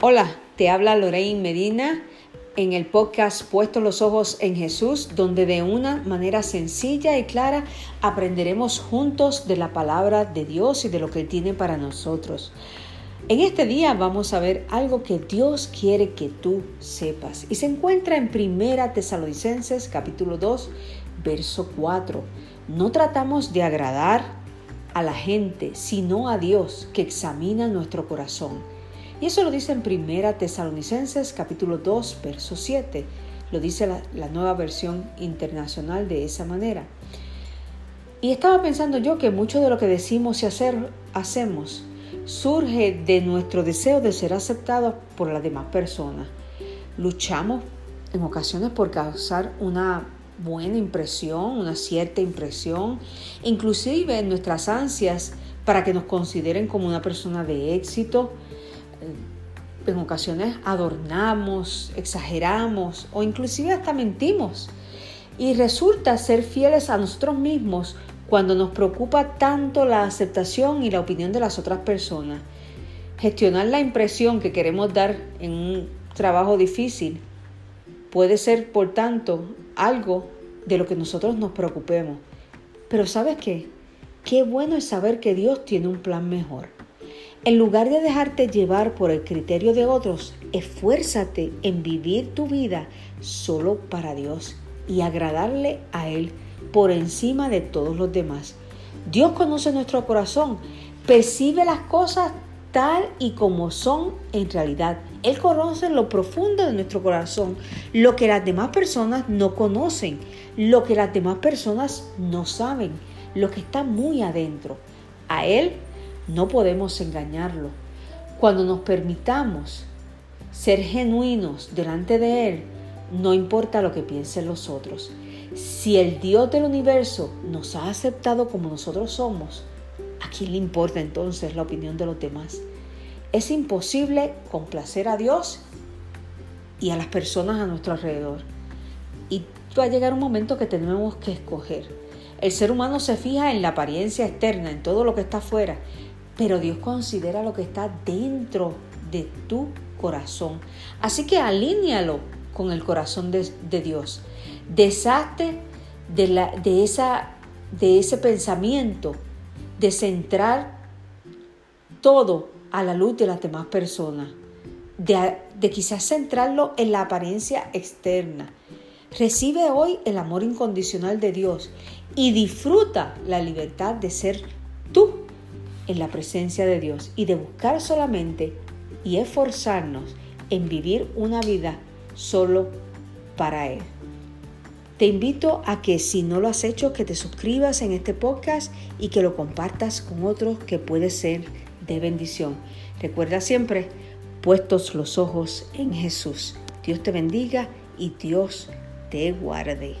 Hola, te habla Lorraine Medina en el podcast Puestos los Ojos en Jesús, donde de una manera sencilla y clara aprenderemos juntos de la palabra de Dios y de lo que Él tiene para nosotros. En este día vamos a ver algo que Dios quiere que tú sepas y se encuentra en Primera Tesalonicenses capítulo 2, verso 4. No tratamos de agradar a la gente, sino a Dios que examina nuestro corazón. Y eso lo dice en Primera Tesalonicenses capítulo 2, verso 7. Lo dice la, nueva versión internacional de esa manera. Y estaba pensando yo que mucho de lo que decimos y hacer, hacemos surge de nuestro deseo de ser aceptados por las demás personas. Luchamos en ocasiones por causar una buena impresión, una cierta impresión, inclusive en nuestras ansias para que nos consideren como una persona de éxito, en ocasiones adornamos, exageramos o inclusive hasta mentimos. Y resulta ser fieles a nosotros mismos cuando nos preocupa tanto la aceptación y la opinión de las otras personas. Gestionar la impresión que queremos dar en un trabajo difícil puede ser, por tanto, algo de lo que nosotros nos preocupemos. Pero ¿sabes qué? Qué bueno es saber que Dios tiene un plan mejor. En lugar de dejarte llevar por el criterio de otros, esfuérzate en vivir tu vida solo para Dios y agradarle a Él por encima de todos los demás. Dios conoce nuestro corazón, percibe las cosas tal y como son en realidad. Él conoce lo profundo de nuestro corazón, lo que las demás personas no conocen, lo que las demás personas no saben, lo que está muy adentro. A Él no podemos engañarlo. Cuando nos permitamos ser genuinos delante de Él, no importa lo que piensen los otros. Si el Dios del universo nos ha aceptado como nosotros somos, ¿a quién le importa entonces la opinión de los demás? Es imposible complacer a Dios y a las personas a nuestro alrededor. Y va a llegar un momento que tenemos que escoger. El ser humano se fija en la apariencia externa, en todo lo que está afuera, pero Dios considera lo que está dentro de tu corazón. Así que alíñalo con el corazón de, Dios. Deshazte de, de, esa, de ese pensamiento de centrar todo a la luz de las demás personas, de, de quizás centrarlo en la apariencia externa. Recibe hoy el amor incondicional de Dios y disfruta la libertad de ser en la presencia de Dios y de buscar solamente y esforzarnos en vivir una vida solo para Él. Te invito a que si no lo has hecho, que te suscribas en este podcast y que lo compartas con otros que puede ser de bendición. Recuerda siempre, puestos los ojos en Jesús. Dios te bendiga y Dios te guarde.